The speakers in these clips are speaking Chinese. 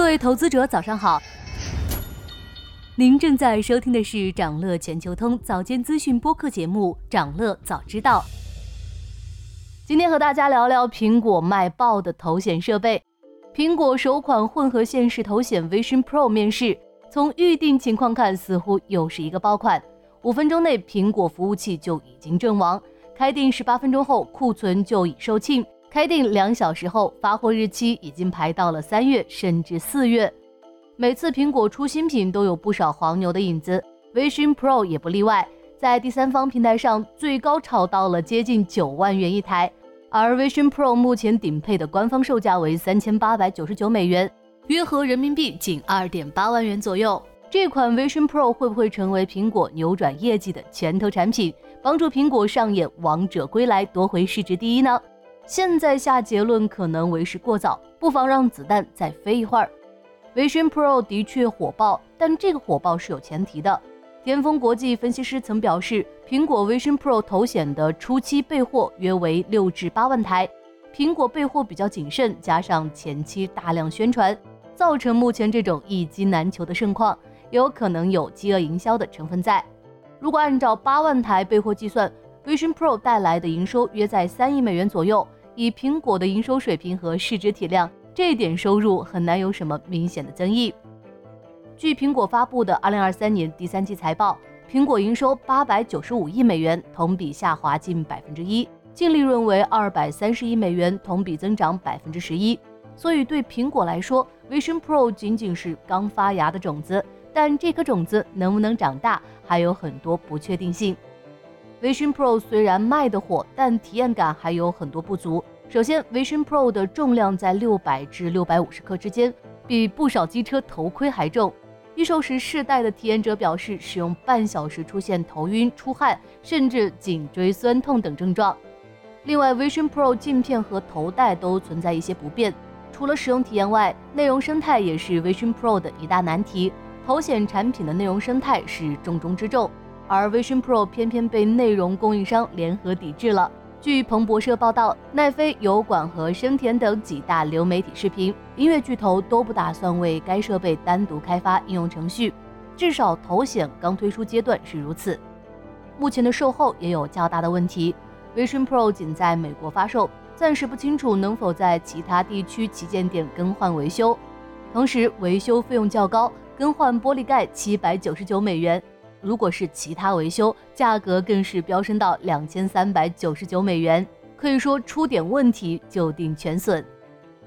各位投资者，早上好。您正在收听的是长乐全球通早间资讯播客节目《长乐早知道》。今天和大家聊聊苹果卖爆的头显设备。苹果首款混合现实头显 Vision Pro 面世，从预定情况看，似乎又是一个爆款。五分钟内，苹果服务器就已经阵亡。开定十八分钟后，库存就已售罄。开定两小时后，发货日期已经排到了三月甚至四月。每次苹果出新品都有不少黄牛的影子，Vision Pro 也不例外，在第三方平台上最高炒到了接近九万元一台。而 Vision Pro 目前顶配的官方售价为三千八百九十九美元，约合人民币仅二点八万元左右。这款 Vision Pro 会不会成为苹果扭转业绩的拳头产品，帮助苹果上演王者归来，夺回市值第一呢？现在下结论可能为时过早，不妨让子弹再飞一会儿。Vision Pro 的确火爆，但这个火爆是有前提的。天风国际分析师曾表示，苹果 Vision Pro 头显的初期备货约为六至八万台，苹果备货比较谨慎，加上前期大量宣传，造成目前这种一机难求的盛况，也有可能有饥饿营销的成分在。如果按照八万台备货计算，Vision Pro 带来的营收约在三亿美元左右。以苹果的营收水平和市值体量，这点收入很难有什么明显的增益。据苹果发布的2023年第三季财报，苹果营收895亿美元，同比下滑近百分之一，净利润为230亿美元，同比增长百分之十一。所以对苹果来说，Vision Pro 仅仅是刚发芽的种子，但这颗种子能不能长大，还有很多不确定性。Vision Pro 虽然卖得火，但体验感还有很多不足。首先，Vision Pro 的重量在六百至六百五十克之间，比不少机车头盔还重。预售时试戴的体验者表示，使用半小时出现头晕、出汗，甚至颈椎酸痛等症状。另外，Vision Pro 镜片和头戴都存在一些不便。除了使用体验外，内容生态也是 Vision Pro 的一大难题。头显产品的内容生态是重中之重。而 Vision Pro 偏偏被内容供应商联合抵制了。据彭博社报道，奈飞、油管和生田等几大流媒体视频、音乐巨头都不打算为该设备单独开发应用程序，至少头显刚推出阶段是如此。目前的售后也有较大的问题，Vision Pro 仅在美国发售，暂时不清楚能否在其他地区旗舰店更换维修。同时，维修费用较高，更换玻璃盖七百九十九美元。如果是其他维修，价格更是飙升到两千三百九十九美元，可以说出点问题就定全损。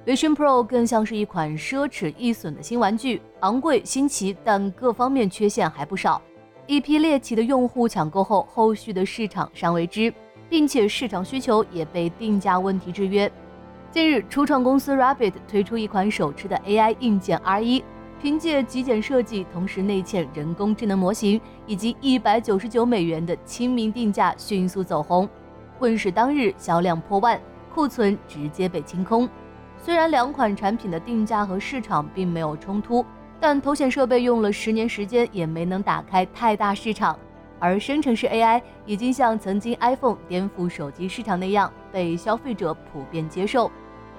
Vision Pro 更像是一款奢侈易损的新玩具，昂贵新奇，但各方面缺陷还不少。一批猎奇的用户抢购后，后续的市场尚未知，并且市场需求也被定价问题制约。近日，初创公司 Rabbit 推出一款手持的 AI 硬件 R1。凭借极简设计，同时内嵌人工智能模型，以及一百九十九美元的亲民定价，迅速走红。问世当日销量破万，库存直接被清空。虽然两款产品的定价和市场并没有冲突，但头显设备用了十年时间也没能打开太大市场。而生成式 AI 已经像曾经 iPhone 颠覆手机市场那样，被消费者普遍接受。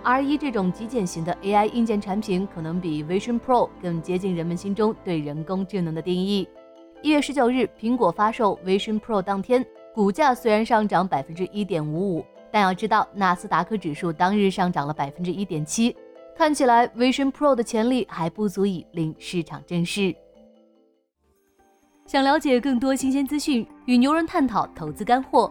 R1 这种极简型的 AI 硬件产品，可能比 Vision Pro 更接近人们心中对人工智能的定义。一月十九日，苹果发售 Vision Pro 当天，股价虽然上涨百分之一点五五，但要知道纳斯达克指数当日上涨了百分之一点七，看起来 Vision Pro 的潜力还不足以令市场正视。想了解更多新鲜资讯，与牛人探讨投资干货。